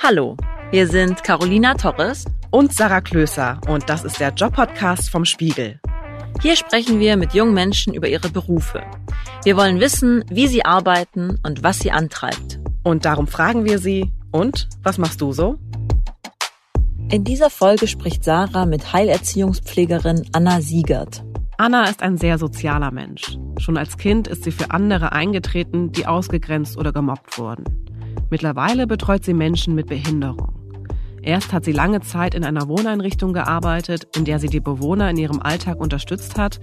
Hallo, wir sind Carolina Torres und Sarah Klöser und das ist der Job-Podcast vom Spiegel. Hier sprechen wir mit jungen Menschen über ihre Berufe. Wir wollen wissen, wie sie arbeiten und was sie antreibt. Und darum fragen wir sie, und was machst du so? In dieser Folge spricht Sarah mit Heilerziehungspflegerin Anna Siegert. Anna ist ein sehr sozialer Mensch. Schon als Kind ist sie für andere eingetreten, die ausgegrenzt oder gemobbt wurden. Mittlerweile betreut sie Menschen mit Behinderung. Erst hat sie lange Zeit in einer Wohneinrichtung gearbeitet, in der sie die Bewohner in ihrem Alltag unterstützt hat.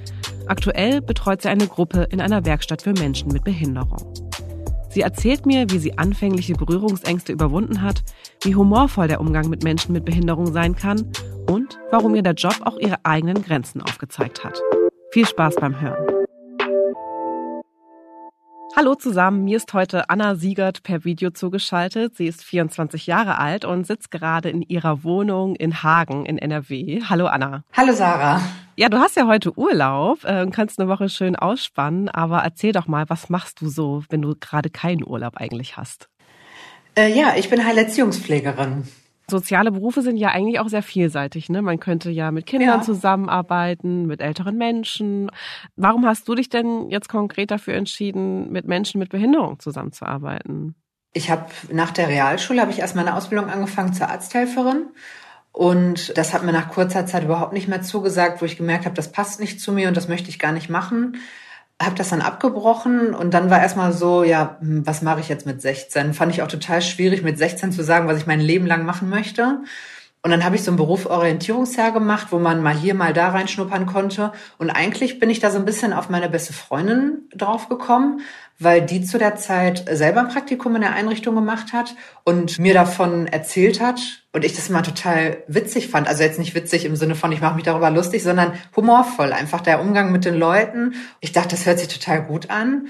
Aktuell betreut sie eine Gruppe in einer Werkstatt für Menschen mit Behinderung. Sie erzählt mir, wie sie anfängliche Berührungsängste überwunden hat, wie humorvoll der Umgang mit Menschen mit Behinderung sein kann und warum ihr der Job auch ihre eigenen Grenzen aufgezeigt hat. Viel Spaß beim Hören. Hallo zusammen, mir ist heute Anna Siegert per Video zugeschaltet. Sie ist 24 Jahre alt und sitzt gerade in ihrer Wohnung in Hagen in NRW. Hallo Anna. Hallo Sarah. Ja, du hast ja heute Urlaub äh, und kannst eine Woche schön ausspannen, aber erzähl doch mal, was machst du so, wenn du gerade keinen Urlaub eigentlich hast? Äh, ja, ich bin Heilerziehungspflegerin. Soziale Berufe sind ja eigentlich auch sehr vielseitig. Ne? Man könnte ja mit Kindern ja. zusammenarbeiten, mit älteren Menschen. Warum hast du dich denn jetzt konkret dafür entschieden, mit Menschen mit Behinderung zusammenzuarbeiten? Ich habe nach der Realschule habe ich erst meine Ausbildung angefangen zur Arzthelferin und das hat mir nach kurzer Zeit überhaupt nicht mehr zugesagt, wo ich gemerkt habe, das passt nicht zu mir und das möchte ich gar nicht machen habe das dann abgebrochen und dann war erstmal so, ja, hm, was mache ich jetzt mit 16? Fand ich auch total schwierig, mit 16 zu sagen, was ich mein Leben lang machen möchte. Und dann habe ich so ein Berufsorientierungsjahr gemacht, wo man mal hier, mal da reinschnuppern konnte. Und eigentlich bin ich da so ein bisschen auf meine beste Freundin draufgekommen, weil die zu der Zeit selber ein Praktikum in der Einrichtung gemacht hat und mir davon erzählt hat und ich das mal total witzig fand. Also jetzt nicht witzig im Sinne von, ich mache mich darüber lustig, sondern humorvoll. Einfach der Umgang mit den Leuten. Ich dachte, das hört sich total gut an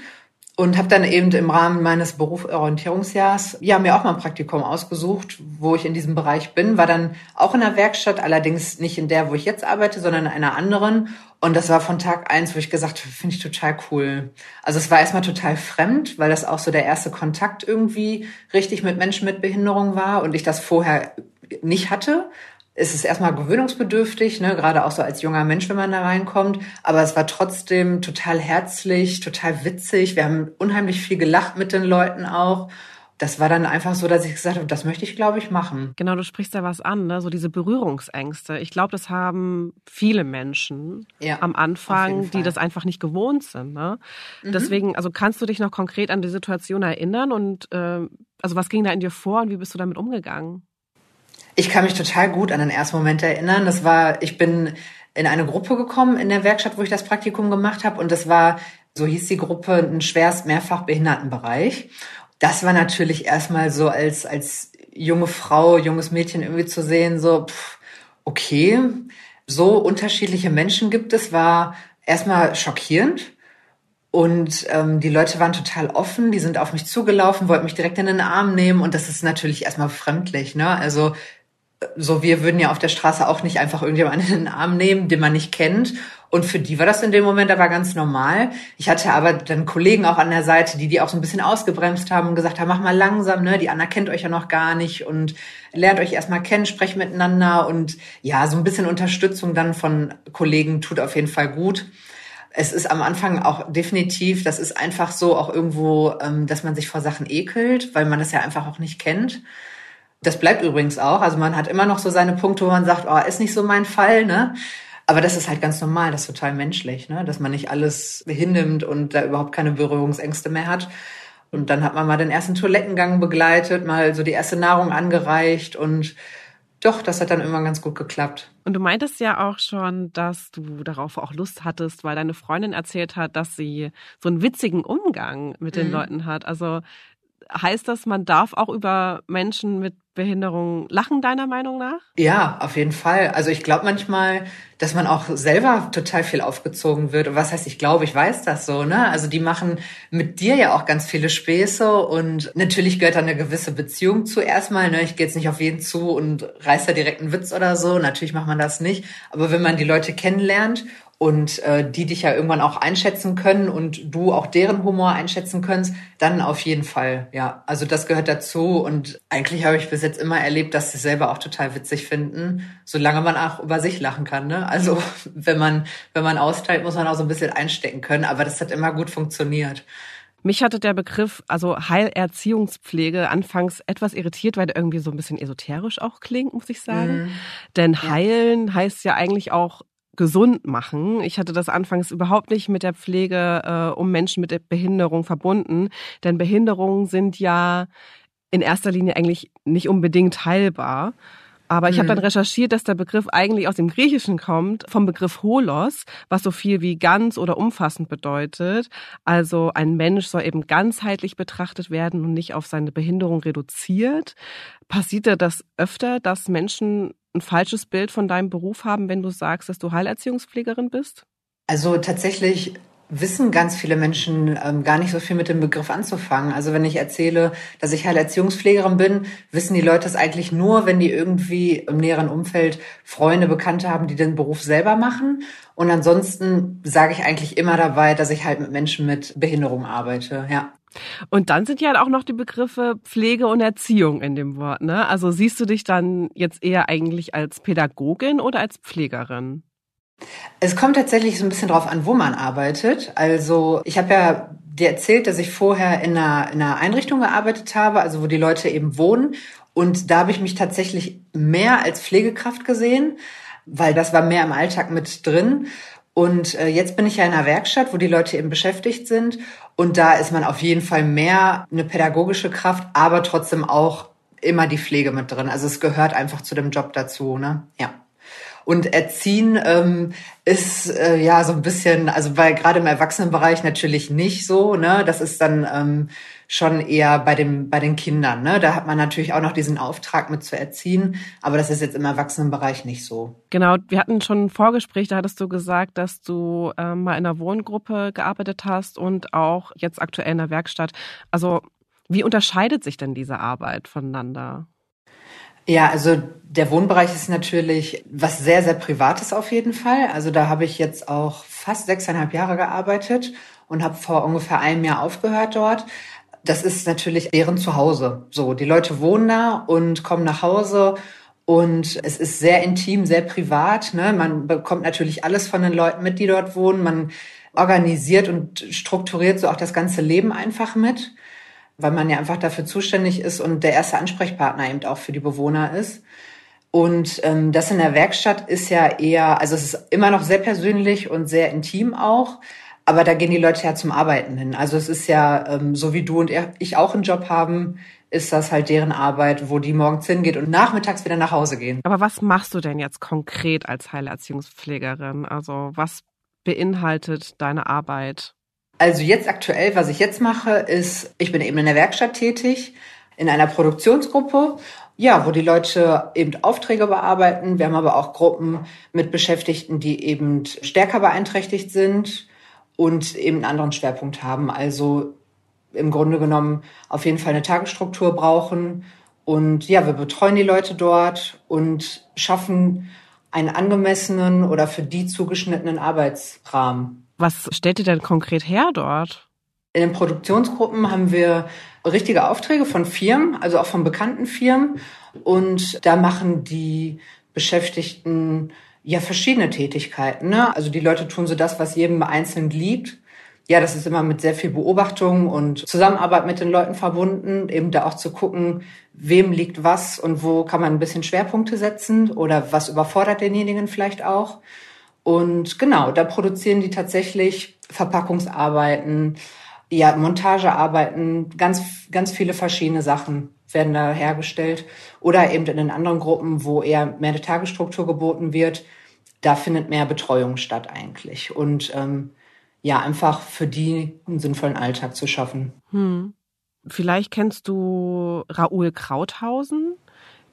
und habe dann eben im Rahmen meines Berufsorientierungsjahrs ja mir auch mal ein Praktikum ausgesucht, wo ich in diesem Bereich bin, war dann auch in der Werkstatt, allerdings nicht in der, wo ich jetzt arbeite, sondern in einer anderen. Und das war von Tag eins, wo ich gesagt habe, finde ich total cool. Also es war erstmal total fremd, weil das auch so der erste Kontakt irgendwie richtig mit Menschen mit Behinderung war und ich das vorher nicht hatte es ist erstmal gewöhnungsbedürftig, ne, gerade auch so als junger Mensch, wenn man da reinkommt. Aber es war trotzdem total herzlich, total witzig. Wir haben unheimlich viel gelacht mit den Leuten auch. Das war dann einfach so, dass ich gesagt habe, das möchte ich, glaube ich, machen. Genau, du sprichst da was an, ne? so diese Berührungsängste. Ich glaube, das haben viele Menschen ja, am Anfang, die das einfach nicht gewohnt sind. Ne? Mhm. Deswegen, also kannst du dich noch konkret an die Situation erinnern und äh, also was ging da in dir vor und wie bist du damit umgegangen? Ich kann mich total gut an den ersten Moment erinnern. Das war, ich bin in eine Gruppe gekommen in der Werkstatt, wo ich das Praktikum gemacht habe. Und das war, so hieß die Gruppe, ein schwerst mehrfach Behindertenbereich. Das war natürlich erstmal so als, als junge Frau, junges Mädchen irgendwie zu sehen, so, pff, okay, so unterschiedliche Menschen gibt es, war erstmal schockierend. Und ähm, die Leute waren total offen, die sind auf mich zugelaufen, wollten mich direkt in den Arm nehmen und das ist natürlich erstmal fremdlich. Ne? Also so wir würden ja auf der Straße auch nicht einfach irgendjemanden in den Arm nehmen, den man nicht kennt. Und für die war das in dem Moment aber ganz normal. Ich hatte aber dann Kollegen auch an der Seite, die die auch so ein bisschen ausgebremst haben und gesagt haben, mach mal langsam, ne, die Anna kennt euch ja noch gar nicht und lernt euch erstmal kennen, sprecht miteinander und ja, so ein bisschen Unterstützung dann von Kollegen tut auf jeden Fall gut. Es ist am Anfang auch definitiv, das ist einfach so auch irgendwo, ähm, dass man sich vor Sachen ekelt, weil man das ja einfach auch nicht kennt. Das bleibt übrigens auch. Also man hat immer noch so seine Punkte, wo man sagt, oh, ist nicht so mein Fall, ne? Aber das ist halt ganz normal, das ist total menschlich, ne? Dass man nicht alles hinnimmt und da überhaupt keine Berührungsängste mehr hat. Und dann hat man mal den ersten Toilettengang begleitet, mal so die erste Nahrung angereicht und doch, das hat dann immer ganz gut geklappt. Und du meintest ja auch schon, dass du darauf auch Lust hattest, weil deine Freundin erzählt hat, dass sie so einen witzigen Umgang mit den mhm. Leuten hat. Also heißt das, man darf auch über Menschen mit Behinderung lachen, deiner Meinung nach? Ja, auf jeden Fall. Also ich glaube manchmal, dass man auch selber total viel aufgezogen wird. Und was heißt, ich glaube, ich weiß das so, ne? Also die machen mit dir ja auch ganz viele Späße und natürlich gehört da eine gewisse Beziehung zuerst mal, ne? Ich gehe jetzt nicht auf jeden zu und reiß da direkt einen Witz oder so. Natürlich macht man das nicht. Aber wenn man die Leute kennenlernt und äh, die dich ja irgendwann auch einschätzen können und du auch deren Humor einschätzen kannst, dann auf jeden Fall, ja. Also das gehört dazu und eigentlich habe ich bis jetzt immer erlebt, dass sie selber auch total witzig finden, solange man auch über sich lachen kann. Ne? Also wenn man wenn man austeilt, muss man auch so ein bisschen einstecken können, aber das hat immer gut funktioniert. Mich hatte der Begriff, also Heilerziehungspflege, anfangs etwas irritiert, weil der irgendwie so ein bisschen esoterisch auch klingt, muss ich sagen. Mhm. Denn heilen heißt ja eigentlich auch gesund machen. Ich hatte das anfangs überhaupt nicht mit der Pflege äh, um Menschen mit der Behinderung verbunden, denn Behinderungen sind ja in erster Linie eigentlich nicht unbedingt heilbar. Aber ich mhm. habe dann recherchiert, dass der Begriff eigentlich aus dem Griechischen kommt, vom Begriff holos, was so viel wie ganz oder umfassend bedeutet. Also ein Mensch soll eben ganzheitlich betrachtet werden und nicht auf seine Behinderung reduziert. Passiert das öfter, dass Menschen ein falsches Bild von deinem Beruf haben, wenn du sagst, dass du Heilerziehungspflegerin bist? Also tatsächlich wissen ganz viele Menschen ähm, gar nicht so viel mit dem Begriff anzufangen. Also wenn ich erzähle, dass ich Heilerziehungspflegerin bin, wissen die Leute es eigentlich nur, wenn die irgendwie im näheren Umfeld Freunde, Bekannte haben, die den Beruf selber machen. Und ansonsten sage ich eigentlich immer dabei, dass ich halt mit Menschen mit Behinderung arbeite. Ja. Und dann sind ja auch noch die Begriffe Pflege und Erziehung in dem Wort. Ne? Also siehst du dich dann jetzt eher eigentlich als Pädagogin oder als Pflegerin? Es kommt tatsächlich so ein bisschen drauf an, wo man arbeitet. Also ich habe ja dir erzählt, dass ich vorher in einer, in einer Einrichtung gearbeitet habe, also wo die Leute eben wohnen. Und da habe ich mich tatsächlich mehr als Pflegekraft gesehen, weil das war mehr im Alltag mit drin. Und äh, jetzt bin ich ja in einer Werkstatt, wo die Leute eben beschäftigt sind. Und da ist man auf jeden Fall mehr eine pädagogische Kraft, aber trotzdem auch immer die Pflege mit drin. Also es gehört einfach zu dem Job dazu, ne? Ja. Und Erziehen ähm, ist äh, ja so ein bisschen, also bei gerade im Erwachsenenbereich natürlich nicht so, ne? Das ist dann ähm, schon eher bei dem bei den Kindern, ne? Da hat man natürlich auch noch diesen Auftrag mit zu erziehen, aber das ist jetzt im Erwachsenenbereich nicht so. Genau, wir hatten schon ein Vorgespräch, da hattest du gesagt, dass du ähm, mal in einer Wohngruppe gearbeitet hast und auch jetzt aktuell in der Werkstatt. Also wie unterscheidet sich denn diese Arbeit voneinander? Ja, also der Wohnbereich ist natürlich was sehr, sehr Privates auf jeden Fall. Also da habe ich jetzt auch fast sechseinhalb Jahre gearbeitet und habe vor ungefähr einem Jahr aufgehört dort. Das ist natürlich deren Zuhause. So, die Leute wohnen da und kommen nach Hause und es ist sehr intim, sehr privat. Ne? Man bekommt natürlich alles von den Leuten mit, die dort wohnen. Man organisiert und strukturiert so auch das ganze Leben einfach mit weil man ja einfach dafür zuständig ist und der erste Ansprechpartner eben auch für die Bewohner ist. Und ähm, das in der Werkstatt ist ja eher, also es ist immer noch sehr persönlich und sehr intim auch, aber da gehen die Leute ja zum Arbeiten hin. Also es ist ja, ähm, so wie du und ich auch einen Job haben, ist das halt deren Arbeit, wo die morgens hingeht und nachmittags wieder nach Hause gehen. Aber was machst du denn jetzt konkret als Heilerziehungspflegerin? Also was beinhaltet deine Arbeit? Also jetzt aktuell, was ich jetzt mache, ist, ich bin eben in der Werkstatt tätig, in einer Produktionsgruppe, ja, wo die Leute eben Aufträge bearbeiten. Wir haben aber auch Gruppen mit Beschäftigten, die eben stärker beeinträchtigt sind und eben einen anderen Schwerpunkt haben. Also im Grunde genommen auf jeden Fall eine Tagesstruktur brauchen. Und ja, wir betreuen die Leute dort und schaffen einen angemessenen oder für die zugeschnittenen Arbeitsrahmen. Was stellt ihr denn konkret her dort? In den Produktionsgruppen haben wir richtige Aufträge von Firmen, also auch von bekannten Firmen. Und da machen die Beschäftigten ja verschiedene Tätigkeiten. Ne? Also die Leute tun so das, was jedem einzeln liegt. Ja, das ist immer mit sehr viel Beobachtung und Zusammenarbeit mit den Leuten verbunden, eben da auch zu gucken, wem liegt was und wo kann man ein bisschen Schwerpunkte setzen oder was überfordert denjenigen vielleicht auch. Und genau, da produzieren die tatsächlich Verpackungsarbeiten, ja, Montagearbeiten, ganz, ganz viele verschiedene Sachen werden da hergestellt. Oder eben in den anderen Gruppen, wo eher mehr eine Tagesstruktur geboten wird, da findet mehr Betreuung statt eigentlich. Und ähm, ja, einfach für die einen sinnvollen Alltag zu schaffen. Hm. Vielleicht kennst du Raoul Krauthausen.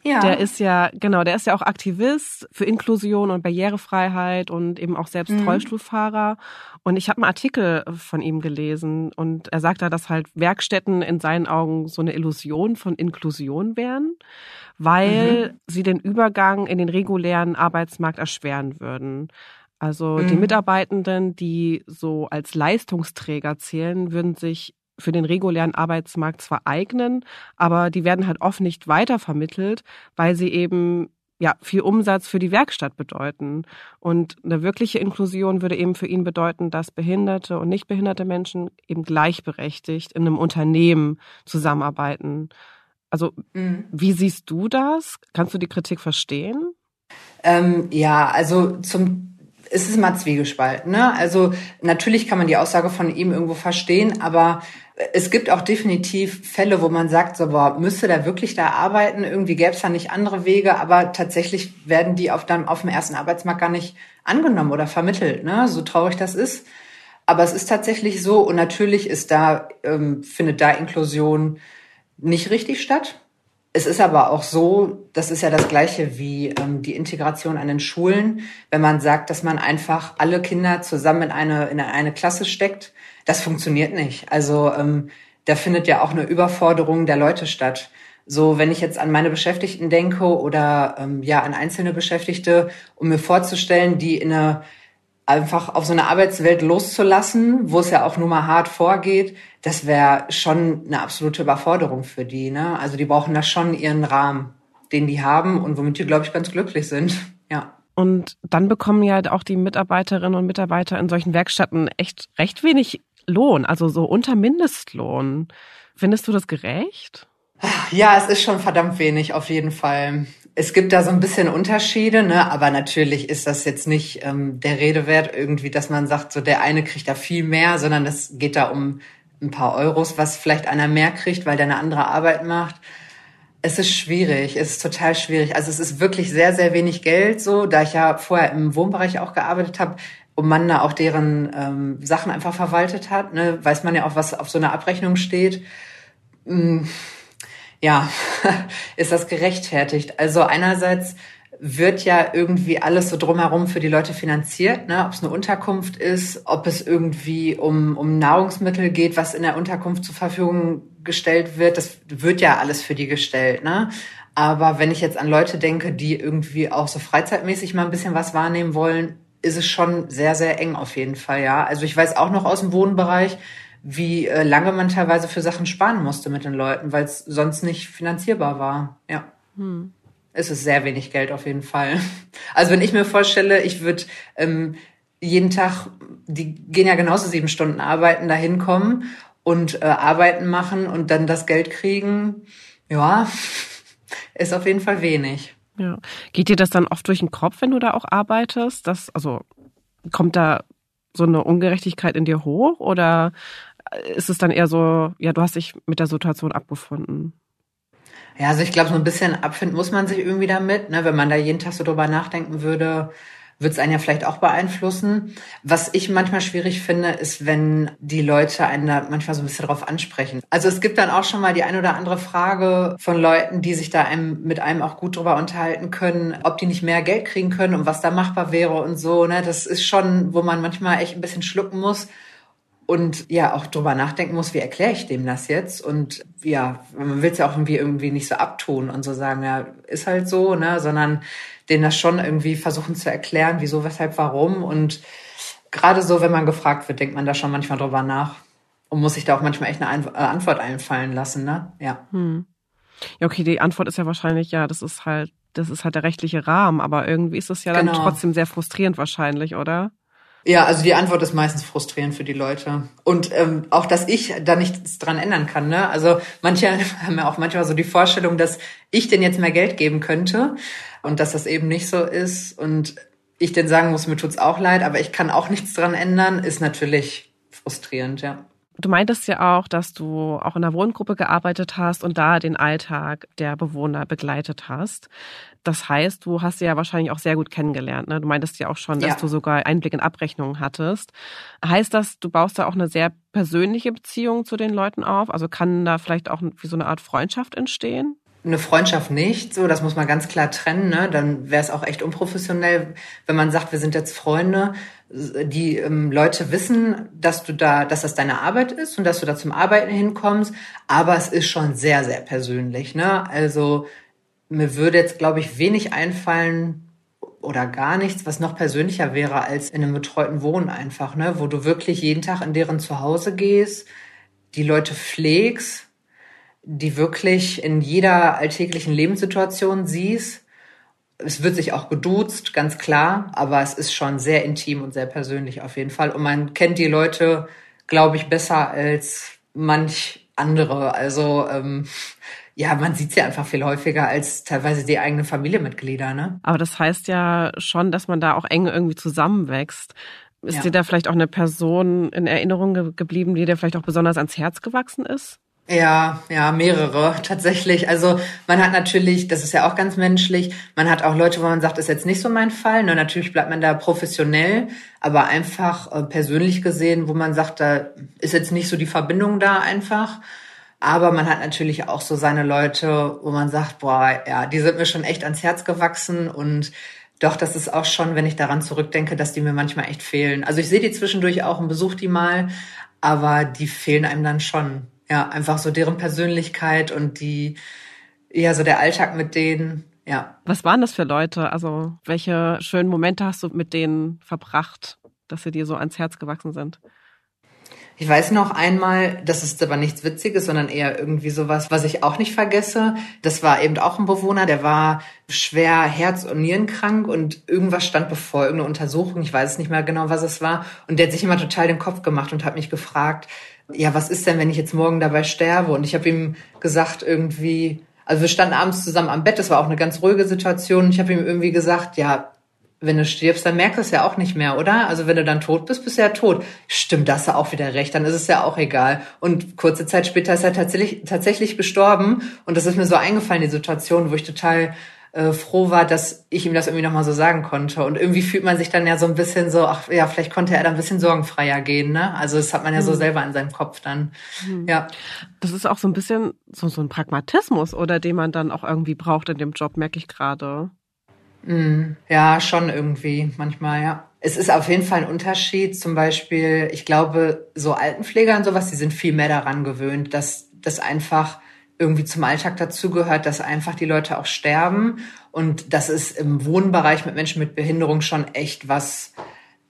Ja. Der ist ja, genau, der ist ja auch Aktivist für Inklusion und Barrierefreiheit und eben auch selbst mhm. Rollstuhlfahrer. Und ich habe einen Artikel von ihm gelesen und er sagt da, dass halt Werkstätten in seinen Augen so eine Illusion von Inklusion wären, weil mhm. sie den Übergang in den regulären Arbeitsmarkt erschweren würden. Also mhm. die Mitarbeitenden, die so als Leistungsträger zählen, würden sich für den regulären Arbeitsmarkt zwar eignen, aber die werden halt oft nicht weitervermittelt, weil sie eben ja viel Umsatz für die Werkstatt bedeuten. Und eine wirkliche Inklusion würde eben für ihn bedeuten, dass behinderte und nicht behinderte Menschen eben gleichberechtigt in einem Unternehmen zusammenarbeiten. Also mhm. wie siehst du das? Kannst du die Kritik verstehen? Ähm, ja, also zum es ist immer zwiegespalten. Ne? Also natürlich kann man die Aussage von ihm irgendwo verstehen, aber es gibt auch definitiv Fälle, wo man sagt, so, boah, müsste der wirklich da arbeiten? Irgendwie gäbe es da nicht andere Wege, aber tatsächlich werden die auf, dann auf dem ersten Arbeitsmarkt gar nicht angenommen oder vermittelt, ne? so traurig das ist. Aber es ist tatsächlich so und natürlich ist da, ähm, findet da Inklusion nicht richtig statt. Es ist aber auch so, das ist ja das Gleiche wie ähm, die Integration an den Schulen, wenn man sagt, dass man einfach alle Kinder zusammen in eine, in eine Klasse steckt das funktioniert nicht. Also ähm, da findet ja auch eine Überforderung der Leute statt. So, wenn ich jetzt an meine Beschäftigten denke oder ähm, ja an einzelne Beschäftigte, um mir vorzustellen, die in eine einfach auf so eine Arbeitswelt loszulassen, wo es ja auch nur mal hart vorgeht, das wäre schon eine absolute Überforderung für die. Ne? Also die brauchen da schon ihren Rahmen, den die haben und womit die, glaube ich, ganz glücklich sind. Ja. Und dann bekommen ja auch die Mitarbeiterinnen und Mitarbeiter in solchen Werkstätten echt recht wenig Lohn, also so unter Mindestlohn. Findest du das gerecht? Ja, es ist schon verdammt wenig, auf jeden Fall. Es gibt da so ein bisschen Unterschiede, ne? aber natürlich ist das jetzt nicht ähm, der Rede wert, irgendwie, dass man sagt, so der eine kriegt da viel mehr, sondern es geht da um ein paar Euros, was vielleicht einer mehr kriegt, weil der eine andere Arbeit macht. Es ist schwierig, es ist total schwierig. Also es ist wirklich sehr, sehr wenig Geld so, da ich ja vorher im Wohnbereich auch gearbeitet habe, und man da auch deren ähm, Sachen einfach verwaltet hat, ne, weiß man ja auch, was auf so einer Abrechnung steht. Hm, ja, ist das gerechtfertigt? Also einerseits wird ja irgendwie alles so drumherum für die Leute finanziert, ne? ob es eine Unterkunft ist, ob es irgendwie um, um Nahrungsmittel geht, was in der Unterkunft zur Verfügung gestellt wird, das wird ja alles für die gestellt. Ne? Aber wenn ich jetzt an Leute denke, die irgendwie auch so freizeitmäßig mal ein bisschen was wahrnehmen wollen, ist es schon sehr, sehr eng auf jeden Fall, ja. Also ich weiß auch noch aus dem Wohnbereich, wie äh, lange man teilweise für Sachen sparen musste mit den Leuten, weil es sonst nicht finanzierbar war. Ja. Hm. Es ist sehr wenig Geld auf jeden Fall. Also wenn ich mir vorstelle, ich würde ähm, jeden Tag, die gehen ja genauso sieben Stunden arbeiten, da hinkommen und äh, arbeiten machen und dann das Geld kriegen, ja, ist auf jeden Fall wenig. Ja. Geht dir das dann oft durch den Kopf, wenn du da auch arbeitest? Das, also kommt da so eine Ungerechtigkeit in dir hoch oder ist es dann eher so, ja, du hast dich mit der Situation abgefunden? Ja, also ich glaube, so ein bisschen abfinden muss man sich irgendwie damit, ne? wenn man da jeden Tag so drüber nachdenken würde, wird es einen ja vielleicht auch beeinflussen. Was ich manchmal schwierig finde, ist, wenn die Leute einen da manchmal so ein bisschen drauf ansprechen. Also es gibt dann auch schon mal die ein oder andere Frage von Leuten, die sich da einem, mit einem auch gut drüber unterhalten können, ob die nicht mehr Geld kriegen können und was da machbar wäre und so. Ne? Das ist schon, wo man manchmal echt ein bisschen schlucken muss und ja auch drüber nachdenken muss, wie erkläre ich dem das jetzt? Und ja, man will es ja auch irgendwie irgendwie nicht so abtun und so sagen, ja, ist halt so, ne, sondern denen das schon irgendwie versuchen zu erklären, wieso, weshalb, warum. Und gerade so, wenn man gefragt wird, denkt man da schon manchmal drüber nach und muss sich da auch manchmal echt eine äh, Antwort einfallen lassen, ne? Ja. Hm. Ja, okay, die Antwort ist ja wahrscheinlich, ja, das ist halt, das ist halt der rechtliche Rahmen, aber irgendwie ist es ja dann genau. trotzdem sehr frustrierend wahrscheinlich, oder? Ja, also die Antwort ist meistens frustrierend für die Leute. Und ähm, auch, dass ich da nichts dran ändern kann. Ne? Also manche haben ja auch manchmal so die Vorstellung, dass ich denen jetzt mehr Geld geben könnte und dass das eben nicht so ist. Und ich denn sagen muss, mir tut's auch leid, aber ich kann auch nichts dran ändern, ist natürlich frustrierend, ja. Du meintest ja auch, dass du auch in der Wohngruppe gearbeitet hast und da den Alltag der Bewohner begleitet hast. Das heißt, du hast sie ja wahrscheinlich auch sehr gut kennengelernt. Ne? Du meintest ja auch schon, dass ja. du sogar Einblick in Abrechnungen hattest. Heißt das, du baust da auch eine sehr persönliche Beziehung zu den Leuten auf? Also kann da vielleicht auch wie so eine Art Freundschaft entstehen? eine Freundschaft nicht, so das muss man ganz klar trennen, ne? Dann wäre es auch echt unprofessionell, wenn man sagt, wir sind jetzt Freunde. Die ähm, Leute wissen, dass du da, dass das deine Arbeit ist und dass du da zum Arbeiten hinkommst, aber es ist schon sehr, sehr persönlich, ne? Also mir würde jetzt, glaube ich, wenig einfallen, oder gar nichts, was noch persönlicher wäre als in einem betreuten Wohnen einfach, ne? wo du wirklich jeden Tag in deren Zuhause gehst, die Leute pflegst, die wirklich in jeder alltäglichen Lebenssituation siehst. Es wird sich auch geduzt, ganz klar, aber es ist schon sehr intim und sehr persönlich auf jeden Fall. Und man kennt die Leute, glaube ich, besser als manch andere. Also ähm, ja, man sieht sie einfach viel häufiger als teilweise die eigenen Familienmitglieder, ne? Aber das heißt ja schon, dass man da auch eng irgendwie zusammenwächst. Ist ja. dir da vielleicht auch eine Person in Erinnerung ge geblieben, die dir vielleicht auch besonders ans Herz gewachsen ist? Ja, ja, mehrere tatsächlich. Also man hat natürlich, das ist ja auch ganz menschlich, man hat auch Leute, wo man sagt, ist jetzt nicht so mein Fall. Nur natürlich bleibt man da professionell, aber einfach äh, persönlich gesehen, wo man sagt, da ist jetzt nicht so die Verbindung da einfach. Aber man hat natürlich auch so seine Leute, wo man sagt, boah, ja, die sind mir schon echt ans Herz gewachsen und doch, das ist auch schon, wenn ich daran zurückdenke, dass die mir manchmal echt fehlen. Also ich sehe die zwischendurch auch und besuche die mal, aber die fehlen einem dann schon. Ja, einfach so deren Persönlichkeit und die, ja, so der Alltag mit denen, ja. Was waren das für Leute? Also welche schönen Momente hast du mit denen verbracht, dass sie dir so ans Herz gewachsen sind? Ich weiß noch einmal, das ist aber nichts Witziges, sondern eher irgendwie sowas, was ich auch nicht vergesse. Das war eben auch ein Bewohner, der war schwer Herz- und Nierenkrank und irgendwas stand bevor, irgendeine Untersuchung, ich weiß nicht mehr genau, was es war. Und der hat sich immer total den Kopf gemacht und hat mich gefragt, ja, was ist denn, wenn ich jetzt morgen dabei sterbe? Und ich habe ihm gesagt, irgendwie, also wir standen abends zusammen am Bett, das war auch eine ganz ruhige Situation. Ich habe ihm irgendwie gesagt, ja, wenn du stirbst, dann merkst du es ja auch nicht mehr, oder? Also wenn du dann tot bist, bist du ja tot. Stimmt, da hast du auch wieder recht, dann ist es ja auch egal. Und kurze Zeit später ist er tatsächlich, tatsächlich gestorben. Und das ist mir so eingefallen, die Situation, wo ich total äh, froh war, dass ich ihm das irgendwie nochmal so sagen konnte. Und irgendwie fühlt man sich dann ja so ein bisschen so, ach ja, vielleicht konnte er da ein bisschen sorgenfreier gehen, ne? Also das hat man ja so hm. selber in seinem Kopf dann. Hm. Ja. Das ist auch so ein bisschen so, so ein Pragmatismus, oder den man dann auch irgendwie braucht in dem Job, merke ich gerade. Mm, ja, schon irgendwie manchmal, ja. Es ist auf jeden Fall ein Unterschied. Zum Beispiel, ich glaube, so Altenpfleger und sowas, die sind viel mehr daran gewöhnt, dass das einfach irgendwie zum Alltag dazugehört, dass einfach die Leute auch sterben. Und das ist im Wohnbereich mit Menschen mit Behinderung schon echt was,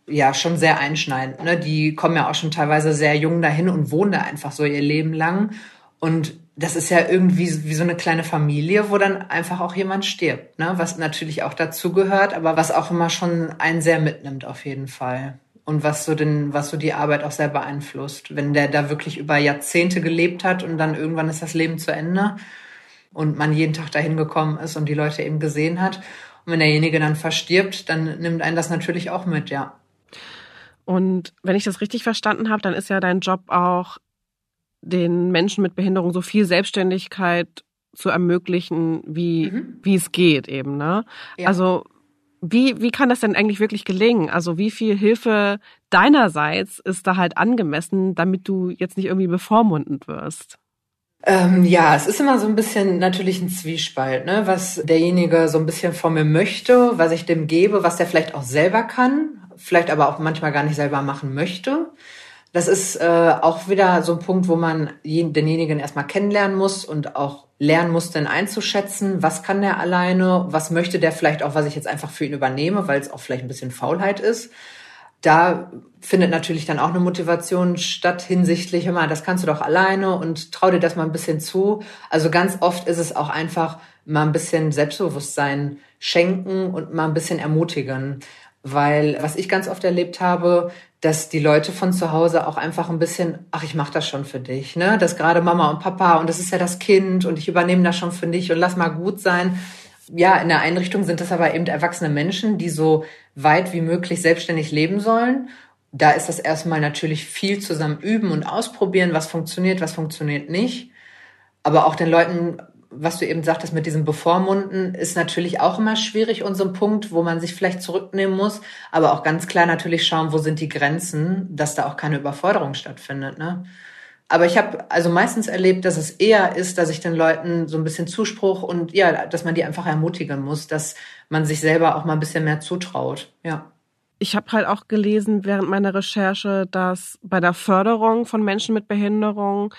ja, schon sehr einschneidend. Ne? Die kommen ja auch schon teilweise sehr jung dahin und wohnen da einfach so ihr Leben lang. Und das ist ja irgendwie wie so eine kleine Familie, wo dann einfach auch jemand stirbt, ne? was natürlich auch dazugehört, aber was auch immer schon einen sehr mitnimmt auf jeden Fall. Und was so den, was so die Arbeit auch sehr beeinflusst. Wenn der da wirklich über Jahrzehnte gelebt hat und dann irgendwann ist das Leben zu Ende und man jeden Tag dahin gekommen ist und die Leute eben gesehen hat. Und wenn derjenige dann verstirbt, dann nimmt einen das natürlich auch mit, ja. Und wenn ich das richtig verstanden habe, dann ist ja dein Job auch den Menschen mit Behinderung so viel Selbstständigkeit zu ermöglichen, wie, mhm. wie es geht eben, ne? Ja. Also, wie, wie kann das denn eigentlich wirklich gelingen? Also, wie viel Hilfe deinerseits ist da halt angemessen, damit du jetzt nicht irgendwie bevormundend wirst? Ähm, ja, es ist immer so ein bisschen natürlich ein Zwiespalt, ne? was derjenige so ein bisschen von mir möchte, was ich dem gebe, was der vielleicht auch selber kann, vielleicht aber auch manchmal gar nicht selber machen möchte. Das ist äh, auch wieder so ein Punkt, wo man denjenigen erstmal kennenlernen muss und auch lernen muss, denn einzuschätzen, was kann der alleine, was möchte der vielleicht auch, was ich jetzt einfach für ihn übernehme, weil es auch vielleicht ein bisschen Faulheit ist. Da findet natürlich dann auch eine Motivation statt hinsichtlich, mal, das kannst du doch alleine und trau dir das mal ein bisschen zu. Also ganz oft ist es auch einfach mal ein bisschen Selbstbewusstsein schenken und mal ein bisschen ermutigen. Weil was ich ganz oft erlebt habe, dass die Leute von zu Hause auch einfach ein bisschen, ach, ich mache das schon für dich, ne? Das gerade Mama und Papa und das ist ja das Kind und ich übernehme das schon für dich und lass mal gut sein. Ja, in der Einrichtung sind das aber eben erwachsene Menschen, die so weit wie möglich selbstständig leben sollen. Da ist das erstmal natürlich viel zusammen üben und ausprobieren, was funktioniert, was funktioniert nicht. Aber auch den Leuten was du eben sagtest mit diesem Bevormunden, ist natürlich auch immer schwierig und so ein Punkt, wo man sich vielleicht zurücknehmen muss, aber auch ganz klar natürlich schauen, wo sind die Grenzen, dass da auch keine Überforderung stattfindet. Ne? Aber ich habe also meistens erlebt, dass es eher ist, dass ich den Leuten so ein bisschen Zuspruch und ja, dass man die einfach ermutigen muss, dass man sich selber auch mal ein bisschen mehr zutraut. Ja. Ich habe halt auch gelesen während meiner Recherche, dass bei der Förderung von Menschen mit Behinderung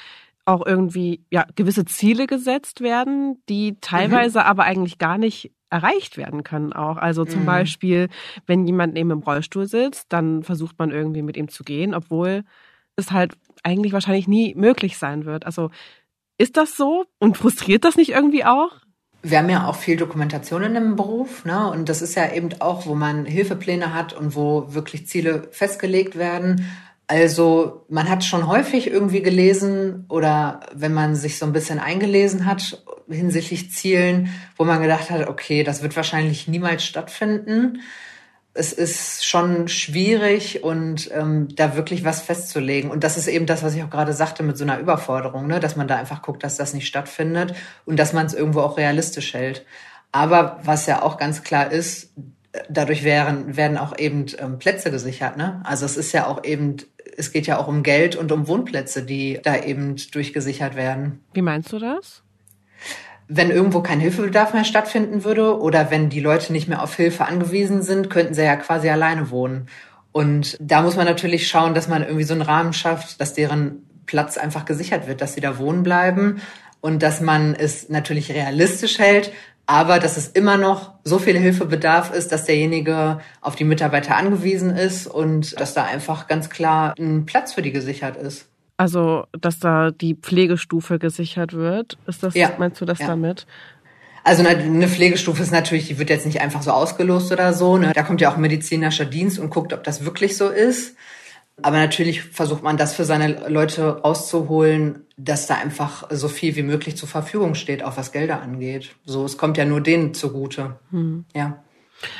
auch irgendwie ja gewisse Ziele gesetzt werden, die teilweise mhm. aber eigentlich gar nicht erreicht werden können auch. Also zum mhm. Beispiel, wenn jemand neben dem Rollstuhl sitzt, dann versucht man irgendwie mit ihm zu gehen, obwohl es halt eigentlich wahrscheinlich nie möglich sein wird. Also ist das so und frustriert das nicht irgendwie auch? Wir haben ja auch viel Dokumentation in dem Beruf, ne? Und das ist ja eben auch, wo man Hilfepläne hat und wo wirklich Ziele festgelegt werden. Also man hat schon häufig irgendwie gelesen oder wenn man sich so ein bisschen eingelesen hat hinsichtlich Zielen, wo man gedacht hat, okay, das wird wahrscheinlich niemals stattfinden es ist schon schwierig und ähm, da wirklich was festzulegen. Und das ist eben das, was ich auch gerade sagte mit so einer Überforderung, ne? dass man da einfach guckt, dass das nicht stattfindet und dass man es irgendwo auch realistisch hält. Aber was ja auch ganz klar ist, dadurch werden, werden auch eben ähm, Plätze gesichert. Ne? Also es ist ja auch eben, es geht ja auch um Geld und um Wohnplätze, die da eben durchgesichert werden. Wie meinst du das? wenn irgendwo kein Hilfebedarf mehr stattfinden würde oder wenn die Leute nicht mehr auf Hilfe angewiesen sind, könnten sie ja quasi alleine wohnen. Und da muss man natürlich schauen, dass man irgendwie so einen Rahmen schafft, dass deren Platz einfach gesichert wird, dass sie da wohnen bleiben und dass man es natürlich realistisch hält, aber dass es immer noch so viel Hilfebedarf ist, dass derjenige auf die Mitarbeiter angewiesen ist und dass da einfach ganz klar ein Platz für die gesichert ist. Also, dass da die Pflegestufe gesichert wird. Ist das, ja. meinst du das ja. damit? Also eine Pflegestufe ist natürlich, die wird jetzt nicht einfach so ausgelost oder so. Ne? Da kommt ja auch medizinischer Dienst und guckt, ob das wirklich so ist. Aber natürlich versucht man das für seine Leute rauszuholen, dass da einfach so viel wie möglich zur Verfügung steht, auch was Gelder angeht. So, es kommt ja nur denen zugute. Hm. Ja.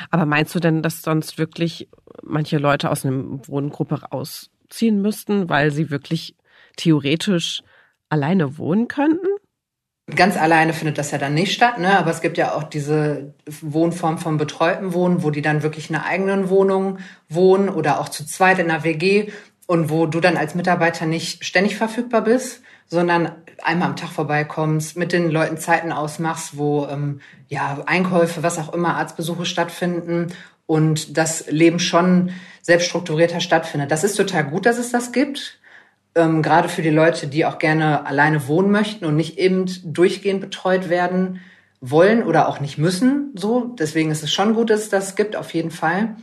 Aber meinst du denn, dass sonst wirklich manche Leute aus einer Wohngruppe rausziehen müssten, weil sie wirklich theoretisch alleine wohnen könnten? Ganz alleine findet das ja dann nicht statt, ne? Aber es gibt ja auch diese Wohnform vom betreuten Wohnen, wo die dann wirklich in einer eigenen Wohnung wohnen oder auch zu zweit in einer WG und wo du dann als Mitarbeiter nicht ständig verfügbar bist, sondern einmal am Tag vorbeikommst, mit den Leuten Zeiten ausmachst, wo ähm, ja Einkäufe, was auch immer, Arztbesuche stattfinden und das Leben schon selbst strukturierter stattfindet. Das ist total gut, dass es das gibt ähm, gerade für die Leute, die auch gerne alleine wohnen möchten und nicht eben durchgehend betreut werden wollen oder auch nicht müssen. So, deswegen ist es schon gut, dass es das gibt, auf jeden Fall.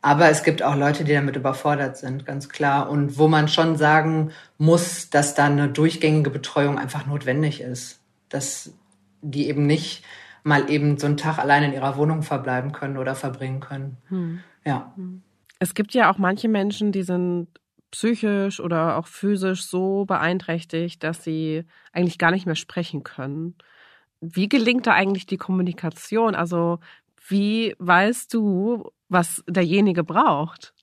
Aber es gibt auch Leute, die damit überfordert sind, ganz klar. Und wo man schon sagen muss, dass da eine durchgängige Betreuung einfach notwendig ist. Dass die eben nicht mal eben so einen Tag allein in ihrer Wohnung verbleiben können oder verbringen können. Hm. Ja. Es gibt ja auch manche Menschen, die sind psychisch oder auch physisch so beeinträchtigt, dass sie eigentlich gar nicht mehr sprechen können. Wie gelingt da eigentlich die Kommunikation? Also wie weißt du, was derjenige braucht?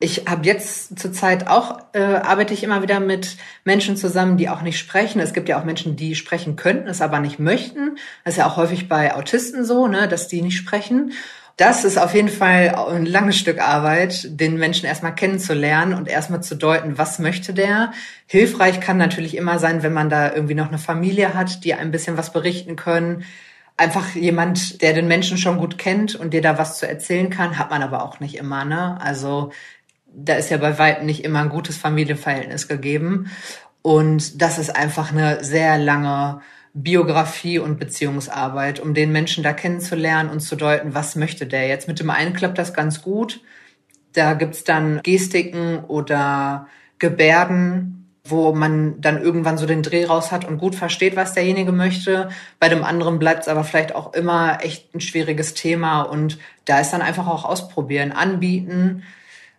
Ich habe jetzt zurzeit auch, äh, arbeite ich immer wieder mit Menschen zusammen, die auch nicht sprechen. Es gibt ja auch Menschen, die sprechen könnten, es aber nicht möchten. Das ist ja auch häufig bei Autisten so, ne, dass die nicht sprechen. Das ist auf jeden Fall ein langes Stück Arbeit, den Menschen erstmal kennenzulernen und erstmal zu deuten, was möchte der. Hilfreich kann natürlich immer sein, wenn man da irgendwie noch eine Familie hat, die ein bisschen was berichten können. Einfach jemand, der den Menschen schon gut kennt und dir da was zu erzählen kann, hat man aber auch nicht immer, ne? Also, da ist ja bei weitem nicht immer ein gutes Familienverhältnis gegeben. Und das ist einfach eine sehr lange Biografie und Beziehungsarbeit, um den Menschen da kennenzulernen und zu deuten, was möchte der jetzt. Mit dem einen klappt das ganz gut. Da gibt's dann Gestiken oder Gebärden, wo man dann irgendwann so den Dreh raus hat und gut versteht, was derjenige möchte. Bei dem anderen bleibt es aber vielleicht auch immer echt ein schwieriges Thema und da ist dann einfach auch ausprobieren, anbieten,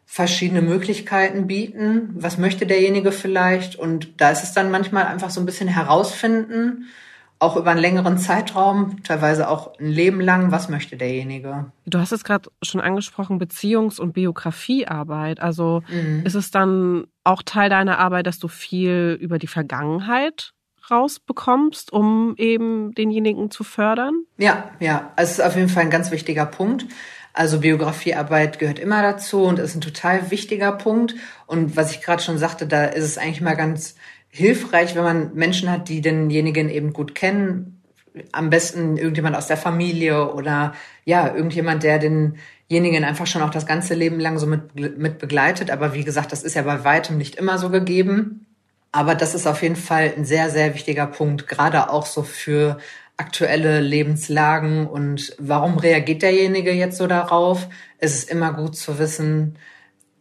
verschiedene Möglichkeiten bieten. Was möchte derjenige vielleicht? Und da ist es dann manchmal einfach so ein bisschen herausfinden, auch über einen längeren Zeitraum, teilweise auch ein Leben lang, was möchte derjenige. Du hast es gerade schon angesprochen, Beziehungs- und Biografiearbeit. Also mhm. ist es dann auch Teil deiner Arbeit, dass du viel über die Vergangenheit rausbekommst, um eben denjenigen zu fördern? Ja, ja, es ist auf jeden Fall ein ganz wichtiger Punkt. Also Biografiearbeit gehört immer dazu und ist ein total wichtiger Punkt. Und was ich gerade schon sagte, da ist es eigentlich mal ganz hilfreich, wenn man Menschen hat, die denjenigen eben gut kennen. Am besten irgendjemand aus der Familie oder ja, irgendjemand, der denjenigen einfach schon auch das ganze Leben lang so mit, mit begleitet. Aber wie gesagt, das ist ja bei weitem nicht immer so gegeben. Aber das ist auf jeden Fall ein sehr, sehr wichtiger Punkt, gerade auch so für aktuelle Lebenslagen und warum reagiert derjenige jetzt so darauf? Es ist immer gut zu wissen,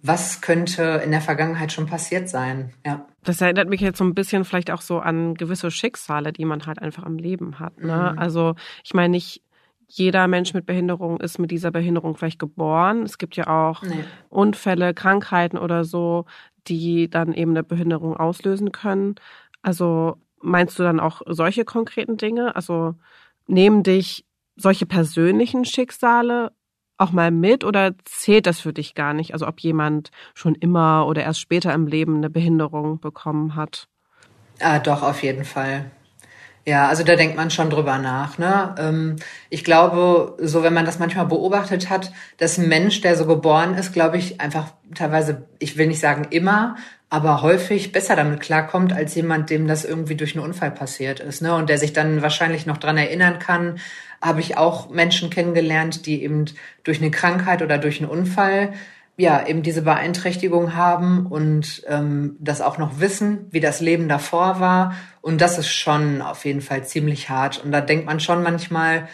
was könnte in der Vergangenheit schon passiert sein. Ja. Das erinnert mich jetzt so ein bisschen vielleicht auch so an gewisse Schicksale, die man halt einfach im Leben hat. Ne? Mhm. Also ich meine, nicht jeder Mensch mit Behinderung ist mit dieser Behinderung vielleicht geboren. Es gibt ja auch nee. Unfälle, Krankheiten oder so, die dann eben eine Behinderung auslösen können. Also meinst du dann auch solche konkreten Dinge? Also nehmen dich solche persönlichen Schicksale auch mal mit oder zählt das für dich gar nicht? Also ob jemand schon immer oder erst später im Leben eine Behinderung bekommen hat? Ah, doch, auf jeden Fall. Ja, also da denkt man schon drüber nach. Ne? Ähm, ich glaube, so wenn man das manchmal beobachtet hat, dass ein Mensch, der so geboren ist, glaube ich, einfach teilweise, ich will nicht sagen immer, aber häufig besser damit klarkommt als jemand, dem das irgendwie durch einen Unfall passiert ist. Ne? Und der sich dann wahrscheinlich noch dran erinnern kann, habe ich auch Menschen kennengelernt, die eben durch eine Krankheit oder durch einen Unfall ja eben diese Beeinträchtigung haben und ähm, das auch noch wissen, wie das Leben davor war. Und das ist schon auf jeden Fall ziemlich hart. Und da denkt man schon manchmal,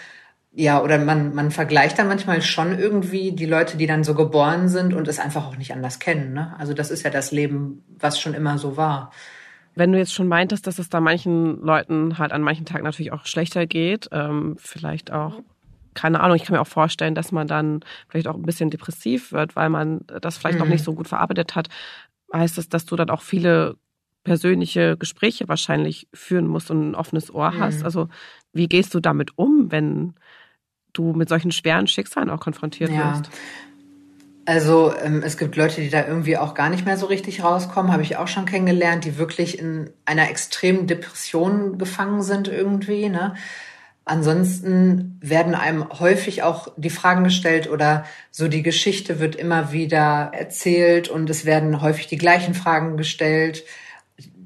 ja, oder man, man vergleicht dann manchmal schon irgendwie die Leute, die dann so geboren sind und es einfach auch nicht anders kennen. Ne? Also das ist ja das Leben, was schon immer so war. Wenn du jetzt schon meintest, dass es da manchen Leuten halt an manchen Tagen natürlich auch schlechter geht, ähm, vielleicht auch keine Ahnung, ich kann mir auch vorstellen, dass man dann vielleicht auch ein bisschen depressiv wird, weil man das vielleicht mhm. noch nicht so gut verarbeitet hat. Heißt das, dass du dann auch viele persönliche Gespräche wahrscheinlich führen musst und ein offenes Ohr mhm. hast? Also wie gehst du damit um, wenn du mit solchen schweren Schicksalen auch konfrontiert ja. wirst? Also ähm, es gibt Leute, die da irgendwie auch gar nicht mehr so richtig rauskommen, habe ich auch schon kennengelernt, die wirklich in einer extremen Depression gefangen sind irgendwie. Ne? Ansonsten werden einem häufig auch die Fragen gestellt oder so die Geschichte wird immer wieder erzählt und es werden häufig die gleichen Fragen gestellt.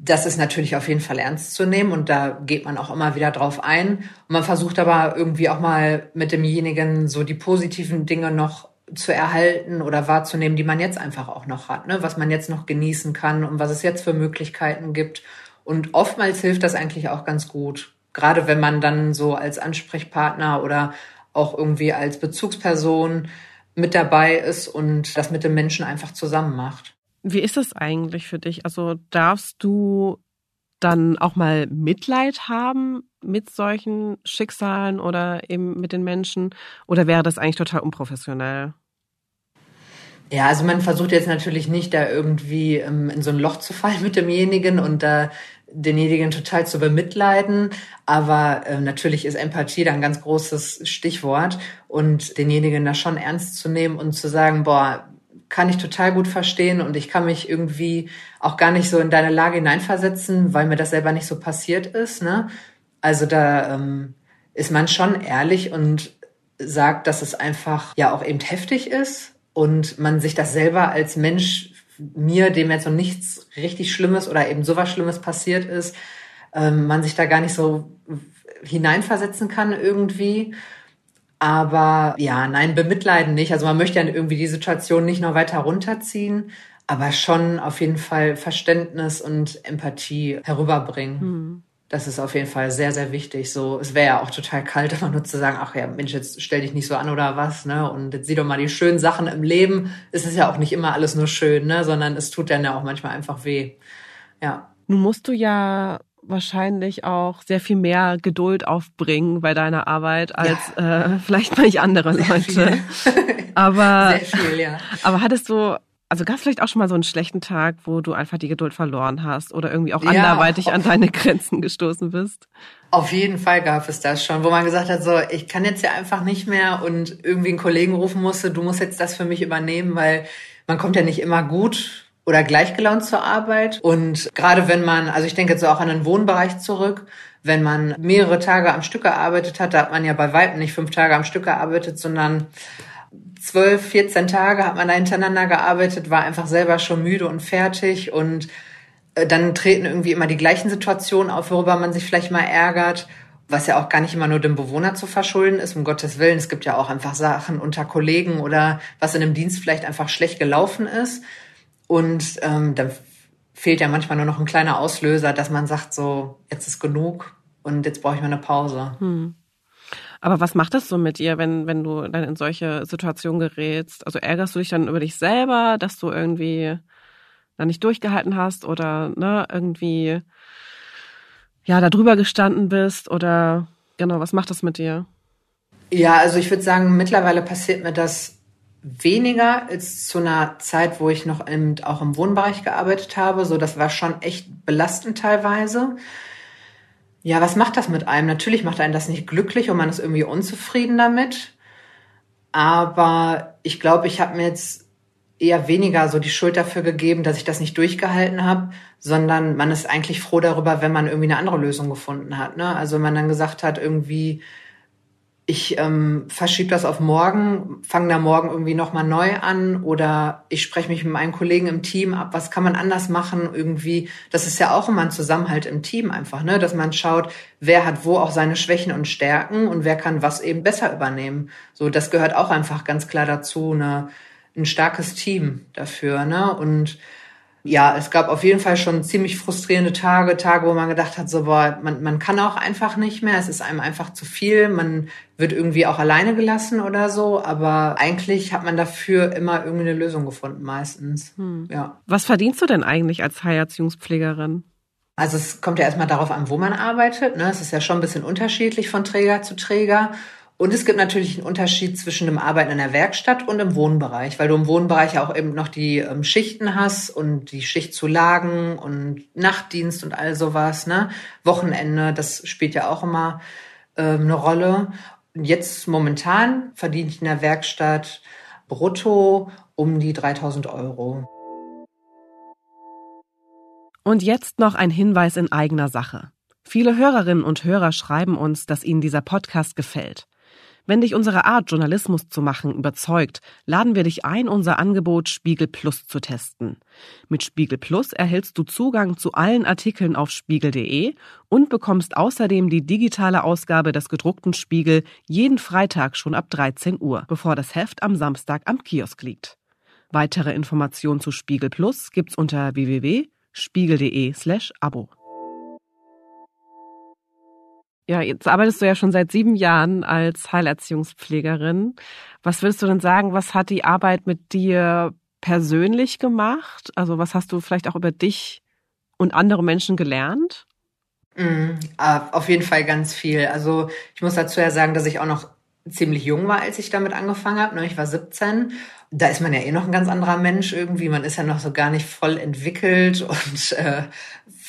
Das ist natürlich auf jeden Fall ernst zu nehmen und da geht man auch immer wieder drauf ein. Und man versucht aber irgendwie auch mal mit demjenigen so die positiven Dinge noch zu erhalten oder wahrzunehmen, die man jetzt einfach auch noch hat, ne? was man jetzt noch genießen kann und was es jetzt für Möglichkeiten gibt. Und oftmals hilft das eigentlich auch ganz gut gerade wenn man dann so als Ansprechpartner oder auch irgendwie als Bezugsperson mit dabei ist und das mit dem Menschen einfach zusammen macht. Wie ist das eigentlich für dich? Also darfst du dann auch mal Mitleid haben mit solchen Schicksalen oder eben mit den Menschen? Oder wäre das eigentlich total unprofessionell? Ja, also man versucht jetzt natürlich nicht da irgendwie ähm, in so ein Loch zu fallen mit demjenigen und da denjenigen total zu bemitleiden. Aber äh, natürlich ist Empathie da ein ganz großes Stichwort und denjenigen da schon ernst zu nehmen und zu sagen, boah, kann ich total gut verstehen und ich kann mich irgendwie auch gar nicht so in deine Lage hineinversetzen, weil mir das selber nicht so passiert ist. Ne? Also da ähm, ist man schon ehrlich und sagt, dass es einfach ja auch eben heftig ist und man sich das selber als Mensch mir, dem jetzt noch nichts richtig Schlimmes oder eben sowas Schlimmes passiert ist, ähm, man sich da gar nicht so hineinversetzen kann irgendwie. Aber ja, nein, bemitleiden nicht. Also man möchte ja irgendwie die Situation nicht noch weiter runterziehen, aber schon auf jeden Fall Verständnis und Empathie herüberbringen. Mhm das ist auf jeden Fall sehr, sehr wichtig. So, es wäre ja auch total kalt, immer nur zu sagen, ach ja, Mensch, jetzt stell dich nicht so an oder was, ne? Und jetzt sieh doch mal die schönen Sachen im Leben. Es ist ja auch nicht immer alles nur schön, ne? Sondern es tut dann ja auch manchmal einfach weh. Ja. Nun musst du ja wahrscheinlich auch sehr viel mehr Geduld aufbringen bei deiner Arbeit als ja. äh, vielleicht manch andere Leute. aber sehr viel, ja. Aber hattest du also gab es vielleicht auch schon mal so einen schlechten Tag, wo du einfach die Geduld verloren hast oder irgendwie auch ja, anderweitig an deine Grenzen gestoßen bist? Auf jeden Fall gab es das schon, wo man gesagt hat, so, ich kann jetzt ja einfach nicht mehr und irgendwie einen Kollegen rufen musste, du musst jetzt das für mich übernehmen, weil man kommt ja nicht immer gut oder gleichgelaunt zur Arbeit. Und gerade wenn man, also ich denke jetzt auch an den Wohnbereich zurück, wenn man mehrere Tage am Stück gearbeitet hat, da hat man ja bei Weitem nicht fünf Tage am Stück gearbeitet, sondern zwölf, 14 Tage hat man da hintereinander gearbeitet, war einfach selber schon müde und fertig und äh, dann treten irgendwie immer die gleichen Situationen auf, worüber man sich vielleicht mal ärgert, was ja auch gar nicht immer nur dem Bewohner zu verschulden ist, um Gottes Willen. Es gibt ja auch einfach Sachen unter Kollegen oder was in einem Dienst vielleicht einfach schlecht gelaufen ist. Und ähm, dann fehlt ja manchmal nur noch ein kleiner Auslöser, dass man sagt, so, jetzt ist genug und jetzt brauche ich mal eine Pause. Hm. Aber was macht das so mit dir, wenn, wenn du dann in solche Situationen gerätst? Also ärgerst du dich dann über dich selber, dass du irgendwie da nicht durchgehalten hast oder ne, irgendwie ja da drüber gestanden bist oder genau, was macht das mit dir? Ja, also ich würde sagen, mittlerweile passiert mir das weniger als zu einer Zeit, wo ich noch im, auch im Wohnbereich gearbeitet habe. So, das war schon echt belastend teilweise. Ja, was macht das mit einem? Natürlich macht einen das nicht glücklich und man ist irgendwie unzufrieden damit. Aber ich glaube, ich habe mir jetzt eher weniger so die Schuld dafür gegeben, dass ich das nicht durchgehalten habe, sondern man ist eigentlich froh darüber, wenn man irgendwie eine andere Lösung gefunden hat. Ne? Also wenn man dann gesagt hat, irgendwie, ich ähm, verschiebe das auf morgen, fange da morgen irgendwie nochmal neu an oder ich spreche mich mit meinen Kollegen im Team ab, was kann man anders machen irgendwie. Das ist ja auch immer ein Zusammenhalt im Team einfach, ne? dass man schaut, wer hat wo auch seine Schwächen und Stärken und wer kann was eben besser übernehmen. So, das gehört auch einfach ganz klar dazu, ne? ein starkes Team dafür. Ne? Und ja, es gab auf jeden Fall schon ziemlich frustrierende Tage, Tage, wo man gedacht hat, so, boah, man, man kann auch einfach nicht mehr, es ist einem einfach zu viel, man wird irgendwie auch alleine gelassen oder so, aber eigentlich hat man dafür immer irgendwie eine Lösung gefunden, meistens. Hm. Ja. Was verdienst du denn eigentlich als Heilerziehungspflegerin? Also es kommt ja erstmal darauf an, wo man arbeitet. Ne? Es ist ja schon ein bisschen unterschiedlich von Träger zu Träger. Und es gibt natürlich einen Unterschied zwischen dem Arbeiten in der Werkstatt und im Wohnbereich, weil du im Wohnbereich auch eben noch die ähm, Schichten hast und die Schichtzulagen und Nachtdienst und all sowas, ne? Wochenende, das spielt ja auch immer ähm, eine Rolle. Und jetzt momentan verdiene ich in der Werkstatt brutto um die 3000 Euro. Und jetzt noch ein Hinweis in eigener Sache. Viele Hörerinnen und Hörer schreiben uns, dass ihnen dieser Podcast gefällt. Wenn dich unsere Art, Journalismus zu machen, überzeugt, laden wir dich ein, unser Angebot Spiegel Plus zu testen. Mit Spiegel Plus erhältst du Zugang zu allen Artikeln auf spiegel.de und bekommst außerdem die digitale Ausgabe des gedruckten Spiegel jeden Freitag schon ab 13 Uhr, bevor das Heft am Samstag am Kiosk liegt. Weitere Informationen zu Spiegel Plus gibt's unter www.spiegel.de slash Abo. Ja, jetzt arbeitest du ja schon seit sieben Jahren als Heilerziehungspflegerin. Was würdest du denn sagen, was hat die Arbeit mit dir persönlich gemacht? Also was hast du vielleicht auch über dich und andere Menschen gelernt? Mm, auf jeden Fall ganz viel. Also ich muss dazu ja sagen, dass ich auch noch ziemlich jung war, als ich damit angefangen habe. Ne? Ich war 17. Da ist man ja eh noch ein ganz anderer Mensch irgendwie. Man ist ja noch so gar nicht voll entwickelt und äh,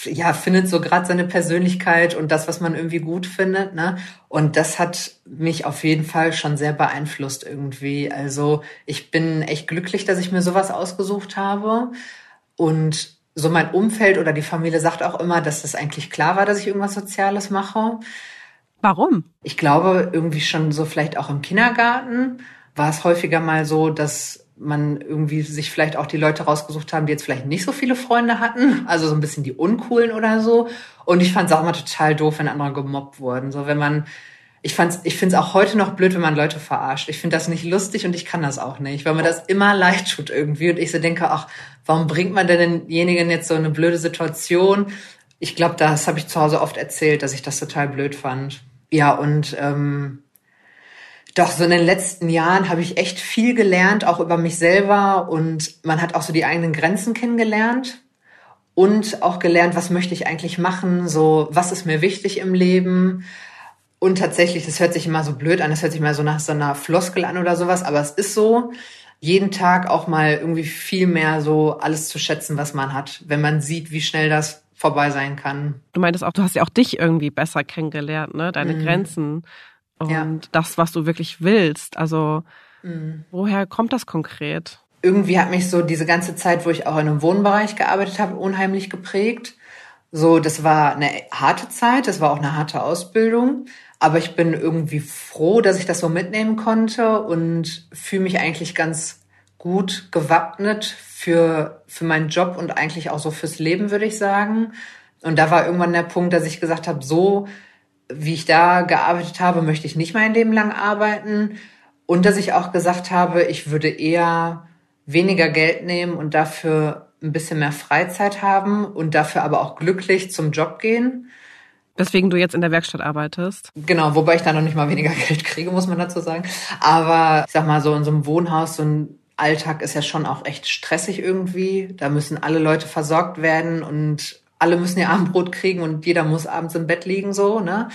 ja, findet so gerade seine Persönlichkeit und das, was man irgendwie gut findet. Ne? Und das hat mich auf jeden Fall schon sehr beeinflusst irgendwie. Also ich bin echt glücklich, dass ich mir sowas ausgesucht habe. Und so mein Umfeld oder die Familie sagt auch immer, dass das eigentlich klar war, dass ich irgendwas Soziales mache. Warum? Ich glaube, irgendwie schon so vielleicht auch im Kindergarten war es häufiger mal so, dass man irgendwie sich vielleicht auch die Leute rausgesucht haben, die jetzt vielleicht nicht so viele Freunde hatten, also so ein bisschen die uncoolen oder so. Und ich fand es auch immer total doof, wenn andere gemobbt wurden. So wenn man, ich fand's, ich finde es auch heute noch blöd, wenn man Leute verarscht. Ich finde das nicht lustig und ich kann das auch nicht, weil mir das immer leid tut irgendwie. Und ich so denke, ach, warum bringt man denn denjenigen jetzt so eine blöde Situation? Ich glaube, das habe ich zu Hause oft erzählt, dass ich das total blöd fand. Ja, und ähm, doch, so in den letzten Jahren habe ich echt viel gelernt, auch über mich selber. Und man hat auch so die eigenen Grenzen kennengelernt und auch gelernt, was möchte ich eigentlich machen, so was ist mir wichtig im Leben. Und tatsächlich, das hört sich immer so blöd an, das hört sich mal so nach so einer Floskel an oder sowas, aber es ist so, jeden Tag auch mal irgendwie viel mehr so alles zu schätzen, was man hat, wenn man sieht, wie schnell das vorbei sein kann. Du meintest auch, du hast ja auch dich irgendwie besser kennengelernt, ne? Deine mhm. Grenzen und ja. das, was du wirklich willst. Also mhm. woher kommt das konkret? Irgendwie hat mich so diese ganze Zeit, wo ich auch in einem Wohnbereich gearbeitet habe, unheimlich geprägt. So, das war eine harte Zeit, das war auch eine harte Ausbildung. Aber ich bin irgendwie froh, dass ich das so mitnehmen konnte und fühle mich eigentlich ganz gut gewappnet für, für meinen Job und eigentlich auch so fürs Leben, würde ich sagen. Und da war irgendwann der Punkt, dass ich gesagt habe, so wie ich da gearbeitet habe, möchte ich nicht mein Leben lang arbeiten. Und dass ich auch gesagt habe, ich würde eher weniger Geld nehmen und dafür ein bisschen mehr Freizeit haben und dafür aber auch glücklich zum Job gehen. Weswegen du jetzt in der Werkstatt arbeitest. Genau, wobei ich da noch nicht mal weniger Geld kriege, muss man dazu sagen. Aber ich sag mal so in so einem Wohnhaus, so ein Alltag ist ja schon auch echt stressig irgendwie. Da müssen alle Leute versorgt werden und alle müssen ihr Abendbrot kriegen und jeder muss abends im Bett liegen so, ne?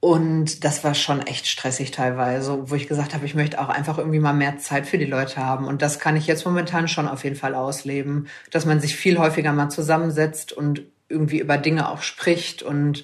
Und das war schon echt stressig teilweise, wo ich gesagt habe, ich möchte auch einfach irgendwie mal mehr Zeit für die Leute haben. Und das kann ich jetzt momentan schon auf jeden Fall ausleben, dass man sich viel häufiger mal zusammensetzt und irgendwie über Dinge auch spricht und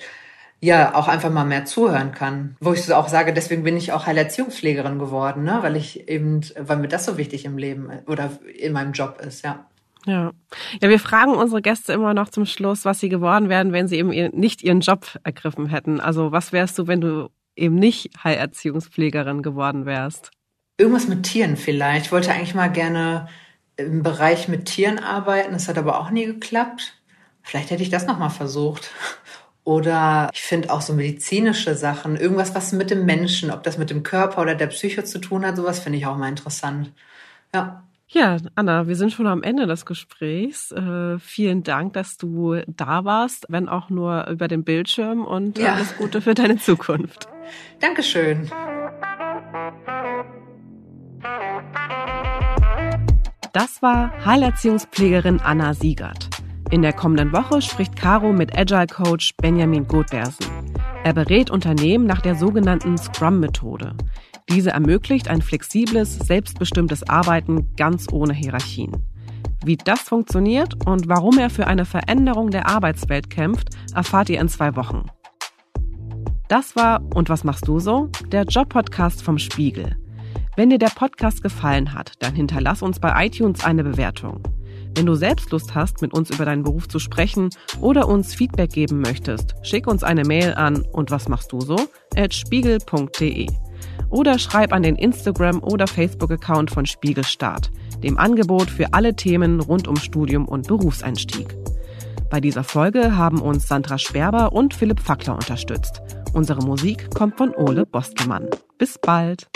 ja, auch einfach mal mehr zuhören kann. Wo ich auch sage, deswegen bin ich auch Heilerziehungspflegerin geworden, ne? weil ich eben, weil mir das so wichtig im Leben oder in meinem Job ist, ja. Ja. Ja, wir fragen unsere Gäste immer noch zum Schluss, was sie geworden wären, wenn sie eben nicht ihren Job ergriffen hätten. Also was wärst du, wenn du eben nicht Heilerziehungspflegerin geworden wärst? Irgendwas mit Tieren vielleicht. Ich wollte eigentlich mal gerne im Bereich mit Tieren arbeiten. Das hat aber auch nie geklappt. Vielleicht hätte ich das nochmal versucht. Oder ich finde auch so medizinische Sachen, irgendwas, was mit dem Menschen, ob das mit dem Körper oder der Psyche zu tun hat, sowas finde ich auch mal interessant. Ja. Ja, Anna, wir sind schon am Ende des Gesprächs. Äh, vielen Dank, dass du da warst, wenn auch nur über den Bildschirm und ja. alles Gute für deine Zukunft. Dankeschön. Das war Heilerziehungspflegerin Anna Siegert. In der kommenden Woche spricht Caro mit Agile Coach Benjamin Gothbersen. Er berät Unternehmen nach der sogenannten Scrum-Methode. Diese ermöglicht ein flexibles, selbstbestimmtes Arbeiten ganz ohne Hierarchien. Wie das funktioniert und warum er für eine Veränderung der Arbeitswelt kämpft, erfahrt ihr in zwei Wochen. Das war Und was machst du so? Der Job-Podcast vom Spiegel. Wenn dir der Podcast gefallen hat, dann hinterlass uns bei iTunes eine Bewertung. Wenn du selbst Lust hast, mit uns über deinen Beruf zu sprechen oder uns Feedback geben möchtest, schick uns eine Mail an und was machst du so? at spiegel.de oder schreib an den Instagram- oder Facebook-Account von Spiegelstart, dem Angebot für alle Themen rund um Studium und Berufseinstieg. Bei dieser Folge haben uns Sandra Sperber und Philipp Fackler unterstützt. Unsere Musik kommt von Ole Bostelmann. Bis bald!